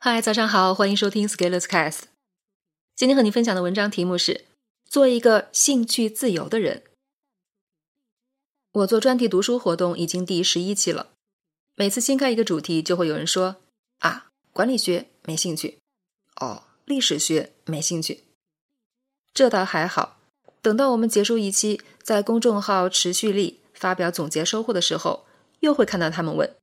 嗨，早上好，欢迎收听 Scalers Cast。今天和你分享的文章题目是“做一个兴趣自由的人”。我做专题读书活动已经第十一期了，每次新开一个主题，就会有人说：“啊，管理学没兴趣，哦，历史学没兴趣。”这倒还好，等到我们结束一期，在公众号持续力发表总结收获的时候，又会看到他们问：“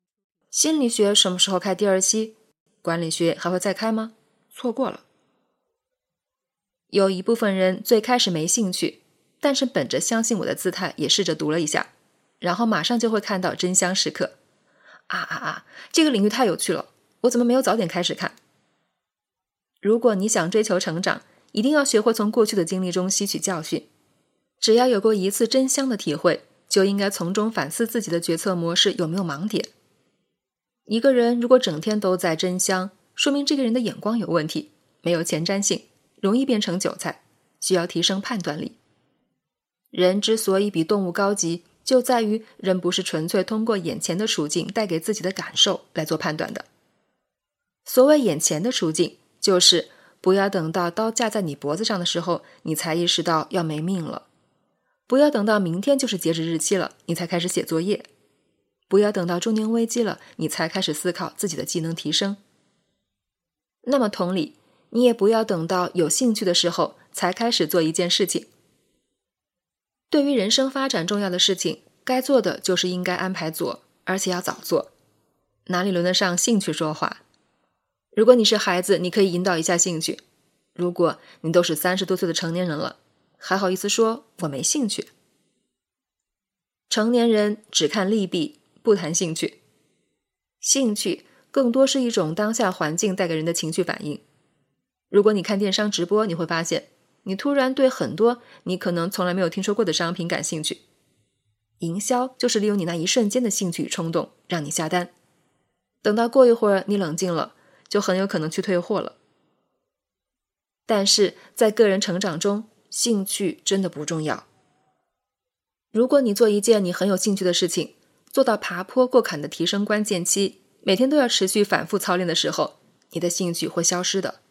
心理学什么时候开第二期？”管理学还会再开吗？错过了。有一部分人最开始没兴趣，但是本着相信我的姿态，也试着读了一下，然后马上就会看到真香时刻。啊啊啊！这个领域太有趣了，我怎么没有早点开始看？如果你想追求成长，一定要学会从过去的经历中吸取教训。只要有过一次真香的体会，就应该从中反思自己的决策模式有没有盲点。一个人如果整天都在真香，说明这个人的眼光有问题，没有前瞻性，容易变成韭菜，需要提升判断力。人之所以比动物高级，就在于人不是纯粹通过眼前的处境带给自己的感受来做判断的。所谓眼前的处境，就是不要等到刀架在你脖子上的时候，你才意识到要没命了；不要等到明天就是截止日期了，你才开始写作业。不要等到中年危机了，你才开始思考自己的技能提升。那么同理，你也不要等到有兴趣的时候才开始做一件事情。对于人生发展重要的事情，该做的就是应该安排做，而且要早做。哪里轮得上兴趣说话？如果你是孩子，你可以引导一下兴趣；如果你都是三十多岁的成年人了，还好意思说我没兴趣？成年人只看利弊。不谈兴趣，兴趣更多是一种当下环境带给人的情绪反应。如果你看电商直播，你会发现你突然对很多你可能从来没有听说过的商品感兴趣。营销就是利用你那一瞬间的兴趣与冲动，让你下单。等到过一会儿你冷静了，就很有可能去退货了。但是在个人成长中，兴趣真的不重要。如果你做一件你很有兴趣的事情，做到爬坡过坎的提升关键期，每天都要持续反复操练的时候，你的兴趣会消失的。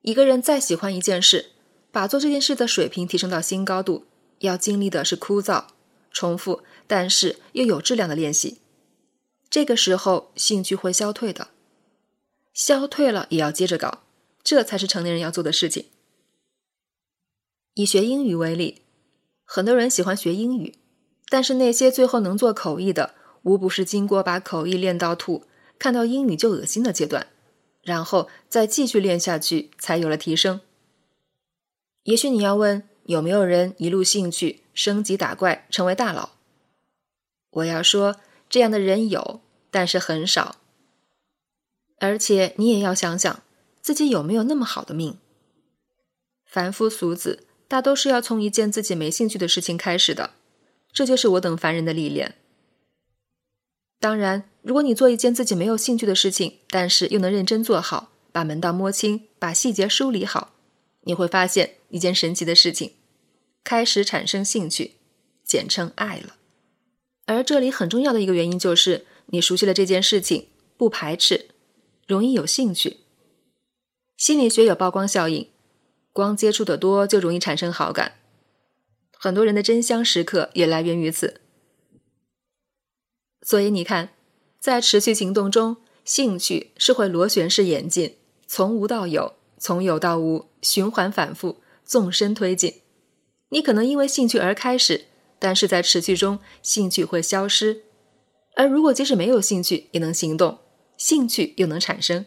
一个人再喜欢一件事，把做这件事的水平提升到新高度，要经历的是枯燥、重复，但是又有质量的练习。这个时候，兴趣会消退的。消退了也要接着搞，这才是成年人要做的事情。以学英语为例，很多人喜欢学英语。但是那些最后能做口译的，无不是经过把口译练到吐，看到英语就恶心的阶段，然后再继续练下去，才有了提升。也许你要问，有没有人一路兴趣升级打怪成为大佬？我要说，这样的人有，但是很少。而且你也要想想，自己有没有那么好的命？凡夫俗子大都是要从一件自己没兴趣的事情开始的。这就是我等凡人的历练。当然，如果你做一件自己没有兴趣的事情，但是又能认真做好，把门道摸清，把细节梳理好，你会发现一件神奇的事情：开始产生兴趣，简称爱了。而这里很重要的一个原因就是，你熟悉了这件事情，不排斥，容易有兴趣。心理学有曝光效应，光接触的多就容易产生好感。很多人的真香时刻也来源于此，所以你看，在持续行动中，兴趣是会螺旋式演进，从无到有，从有到无，循环反复，纵深推进。你可能因为兴趣而开始，但是在持续中，兴趣会消失。而如果即使没有兴趣也能行动，兴趣又能产生。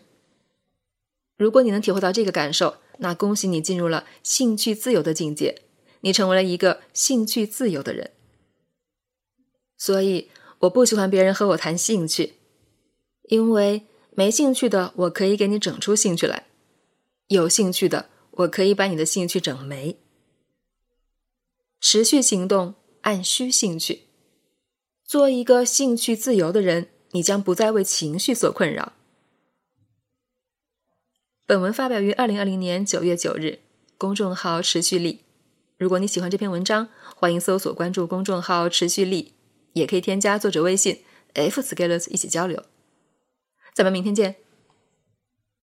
如果你能体会到这个感受，那恭喜你进入了兴趣自由的境界。你成为了一个兴趣自由的人，所以我不喜欢别人和我谈兴趣，因为没兴趣的我可以给你整出兴趣来，有兴趣的我可以把你的兴趣整没。持续行动，按需兴趣，做一个兴趣自由的人，你将不再为情绪所困扰。本文发表于二零二零年九月九日，公众号持续力。如果你喜欢这篇文章，欢迎搜索关注公众号“持续力”，也可以添加作者微信 “f scalers” 一起交流。咱们明天见。